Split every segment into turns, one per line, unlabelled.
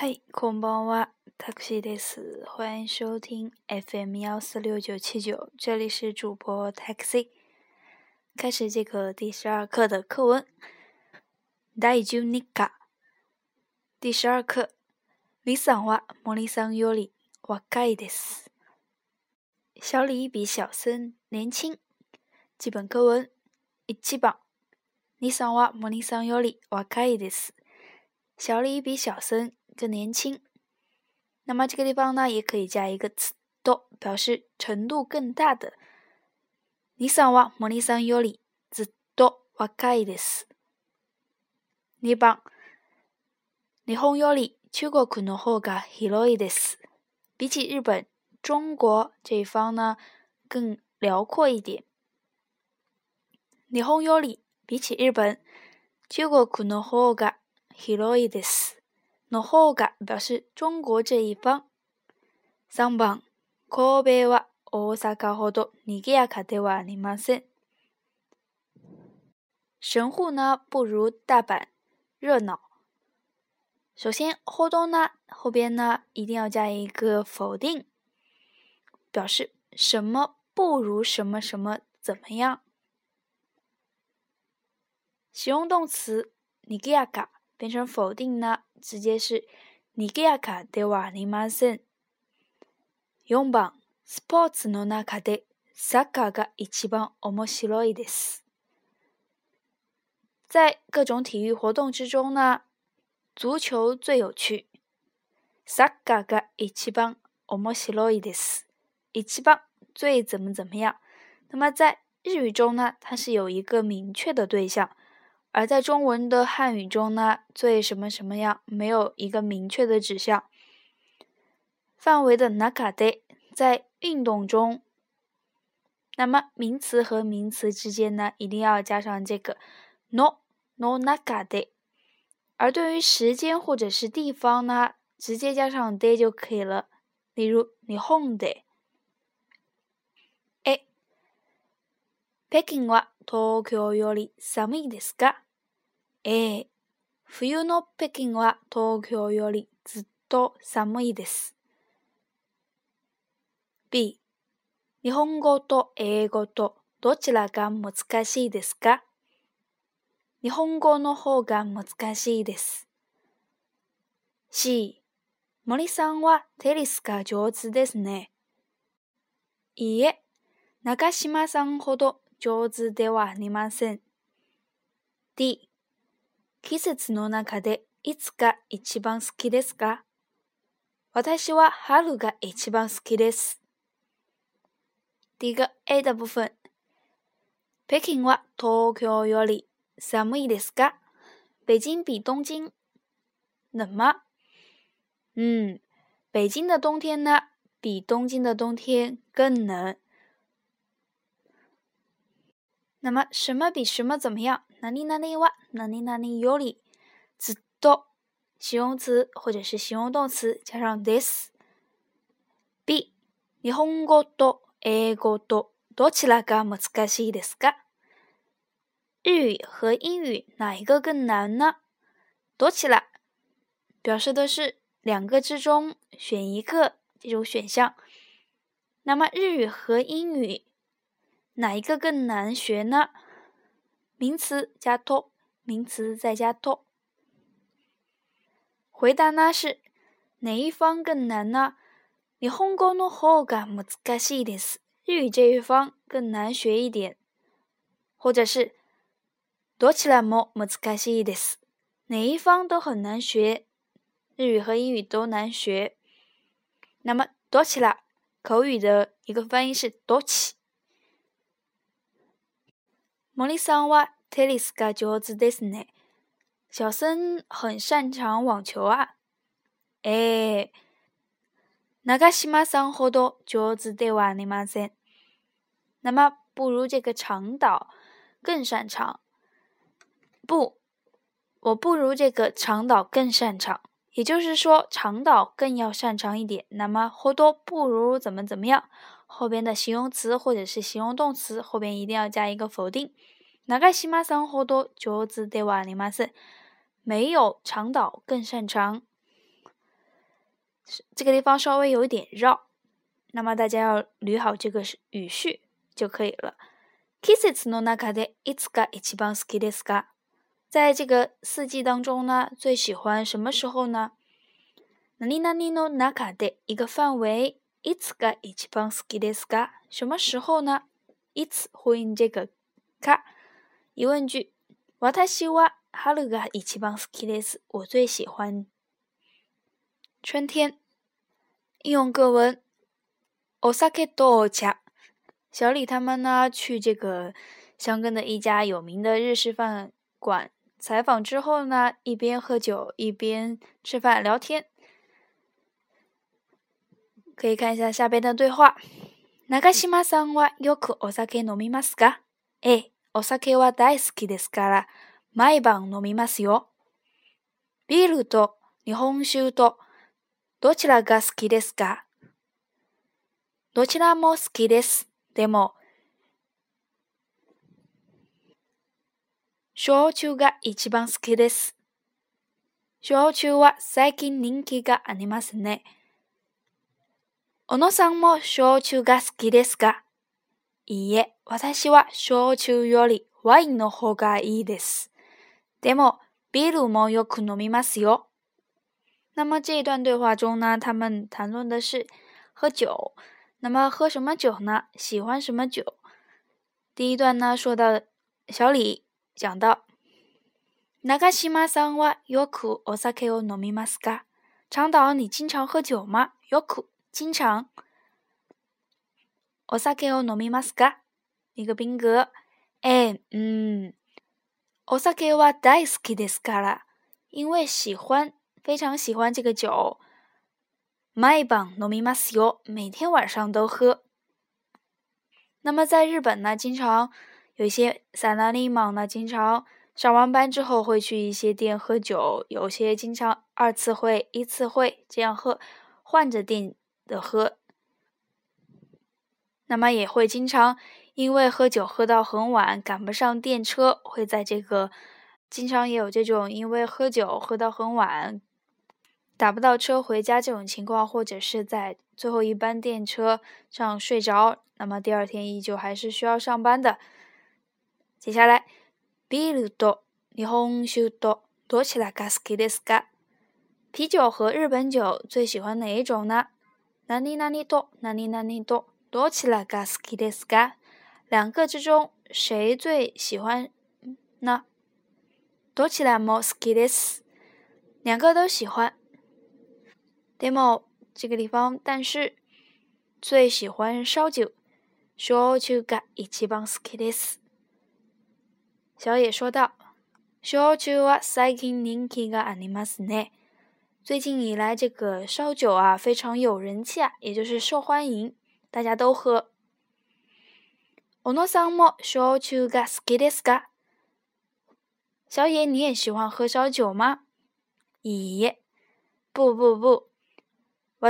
嗨，空包娃，taxi 在此，欢迎收听 FM 幺四六九七九，这里是主播 taxi，开始这个第十二课的课文。大久内卡，第十二课，二哇，话，二桑幺里，若いです。小李比小森年轻。基本课文，一七版，桑哇，话，二桑幺里，若いです。小李比小森。更年轻。那么这个地方呢，也可以加一个“词っ表示程度更大的。日本哇，も日本よりずっと若いです。日本，日本より中国の方が広いです。比起日本，中国这一方呢更辽阔一点。日本より、比起日本、中国の方が広いです。の方が表示中国这一方。三番、神户は大阪ほど賑やかではありません。神户呢不如大阪热闹。首先，后段呢后边呢一定要加一个否定，表示什么不如什么什么怎么样。形容动词賑やか。变成否定呢，直接是にぎやかで話にまんせん。用棒スポーツのなかでサッカーが一番面白いです。在各种体育活动之中呢，足球最有趣。サッカーが一番面白いです。一番最怎么怎么样？那么在日语中呢，它是有一个明确的对象。而在中文的汉语中呢，最什么什么样没有一个明确的指向范围的 naka de，在运动中，那么名词和名词之间呢，一定要加上这个 no no naka de，而对于时间或者是地方呢，直接加上 d y 就可以了。例如你 home de，哎，北京は東京より寒いですか？A 冬の北京は東京よりずっと寒いです。B、日本語と英語とどちらが難しいですか日本語の方が難しいです。C、森さんはテニスが上手ですね。いいえ、長島さんほど上手ではありません。D、季節の中でいつが一番好きですか私は春が一番好きです。第一個 A 的部分。北京は東京より寒いですか北京比东京冷吗？嗯，北京的冬天呢，比东京的冬天更冷。那么什么比什么怎么样？哪里哪里哇！哪里哪里有哩？直到形容词或者是形容动词加上 this。B 日本語と英語とどちらが難しいですか？日语和英语哪一个更难呢？どちら表示的是两个之中选一个这种选项。那么日语和英语哪一个更难学呢？名词加 t 多，名词再加 t 多。回答呢是哪一方更难呢？你韩国那好干么子该是一点事，日语这一方更难学一点，或者是多起来么么子该是一点事，哪一方都很难学，日语和英语都难学。那么多起来，口语的一个翻译是多起。蒙利桑娃，特里斯噶乔治迪士尼，小森很擅长网球啊。哎，那个西马桑好多乔治得万尼嘛孙，那么不如这个长岛更擅长。不，我不如这个长岛更擅长。也就是说，长岛更要擅长一点。那么好多不如怎么怎么样。后边的形容词或者是形容动词后边一定要加一个否定。哪个西马生好多，就は得话尼马是没有长岛更擅长。这个地方稍微有一点绕，那么大家要捋好这个语序就可以了。Kisses no naka d itzga i t skidishga，在这个四季当中呢，最喜欢什么时候呢？Nina ni no naka d 一个范围。いつが一番好きですか？什么时候呢？いつ呼应这个卡疑问句。私は春が一番好きです。我最喜欢春天。应用课文。大阪でお茶。小李他们呢，去这个香根的一家有名的日式饭馆采访之后呢，一边喝酒一边吃饭聊天。可以看一下下边的对话。長島さんはよくお酒飲みますかええ、お酒は大好きですから、毎晩飲みますよ。ビールと日本酒とどちらが好きですかどちらも好きです。でも、焼酎が一番好きです。焼酎は最近人気がありますね。小野さんも焼酎が好きですかいいえ、私は焼酎よりワインの方がいいです。でも、ビールもよく飲みますよ。那么这一段对话中呢，他们谈论的是喝酒。那么喝什么酒呢？喜欢什么酒？第一段呢，说到小李讲到，長島さんはよくお酒を飲みますか？长岛，你经常喝酒吗？よく。经常，お酒を飲みますか？一个宾格，哎，嗯，お酒は大好きですから。因为喜欢，非常喜欢这个酒，毎晩飲みますよ。每天晚上都喝。那么在日本呢，经常有些サラリーマン呢，经常上完班之后会去一些店喝酒，有些经常二次会、一次会这样喝，换着店。的喝，那么也会经常因为喝酒喝到很晚，赶不上电车，会在这个经常也有这种因为喝酒喝到很晚，打不到车回家这种情况，或者是在最后一班电车上睡着，那么第二天依旧还是需要上班的。接下来，啤酒啤酒和日本酒，最喜欢哪一种呢？哪里哪里多，哪里哪里多，多起来嘎斯克的斯嘎。两个之中谁最喜欢呢？多起来莫斯克的斯？两个都喜欢。demo 这个地方，但是最喜欢烧酒。烧酒嘎一起帮斯克的斯。小野说道：“烧酒は最近人気がありますね。”最近以来，这个烧酒啊非常有人气啊，也就是受欢迎，大家都喝。おノサンモ焼酎が好きです。小野，你也喜欢喝烧酒吗？いや，不不不，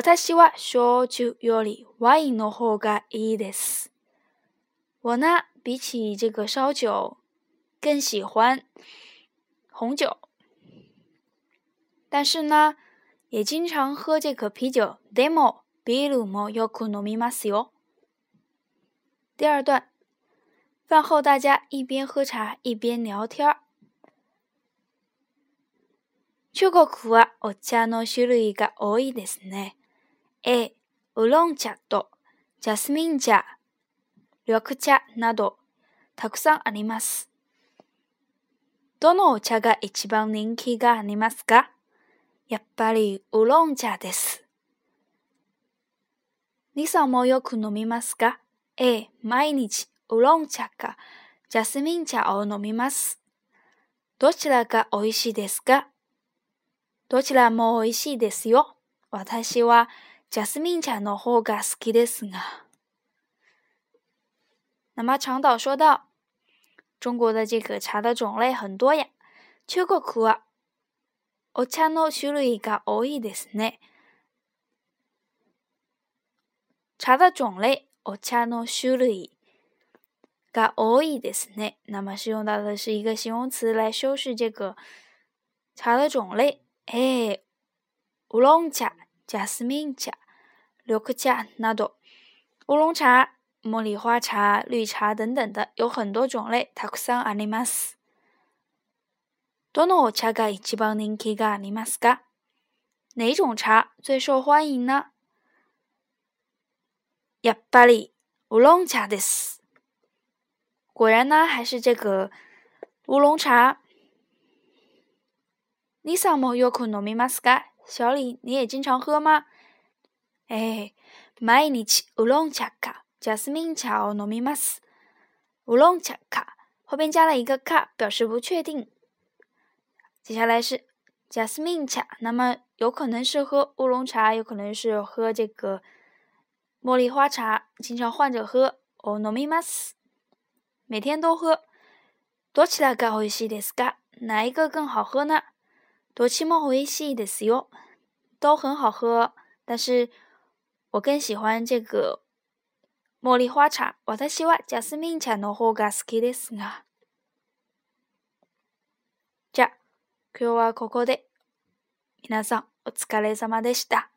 私は焼酎よりワインの方がいいです。我呢，比起这个烧酒，更喜欢红酒。但是呢。也经常喝这个啤酒。でも、白露もよく飲みますよ。第二段，饭后大家一边喝茶一边聊天。秋のはお茶の種類が多いですね。え、烏龍茶、ジャスミン茶、緑茶などたくさんあります。どのお茶が一番人気がありますか？やっぱりウーロン茶です。にさんもよく飲みますかええ、毎日ウーロン茶かジャスミン茶を飲みます。どちらが美味しいですかどちらも美味しいですよ。私はジャスミン茶の方が好きですが。那么长岛说道：“中国的这个茶的种类很多呀，缺个苦啊。お茶の種類が多いですね。茶的种类，お茶の種類が多いですね。那么是用到的是一个形容词来修饰这个茶的种类。哎，乌龙茶、加 a 明茶、六克茶、拿多、乌龙茶、茉莉花茶、绿茶等等的，有很多种类。たくさんあります。多お茶が一帮人喝咖尼玛斯咖，哪种茶最受欢迎呢？呀巴里乌龙茶的斯，果然呢还是这个乌龙茶。尼桑摩要喝糯米玛斯咖，小李你也经常喝吗？哎，买尼去乌龙茶咖，jasmine 茶奥糯米玛斯，乌龙茶咖后边加了一个咖，表示不确定。接下来是贾斯 s m 茶，那么有可能是喝乌龙茶，有可能是喝这个茉莉花茶，经常换着喝。哦，n o m i m a s 每天都喝。どちらが美味しいですか？哪一个更好喝呢？どちらが美味しいですよ？都很好喝，但是我更喜欢这个茉莉花茶。私は jasmine 茶の方が好きですが。今日はここで。皆さん、お疲れ様でした。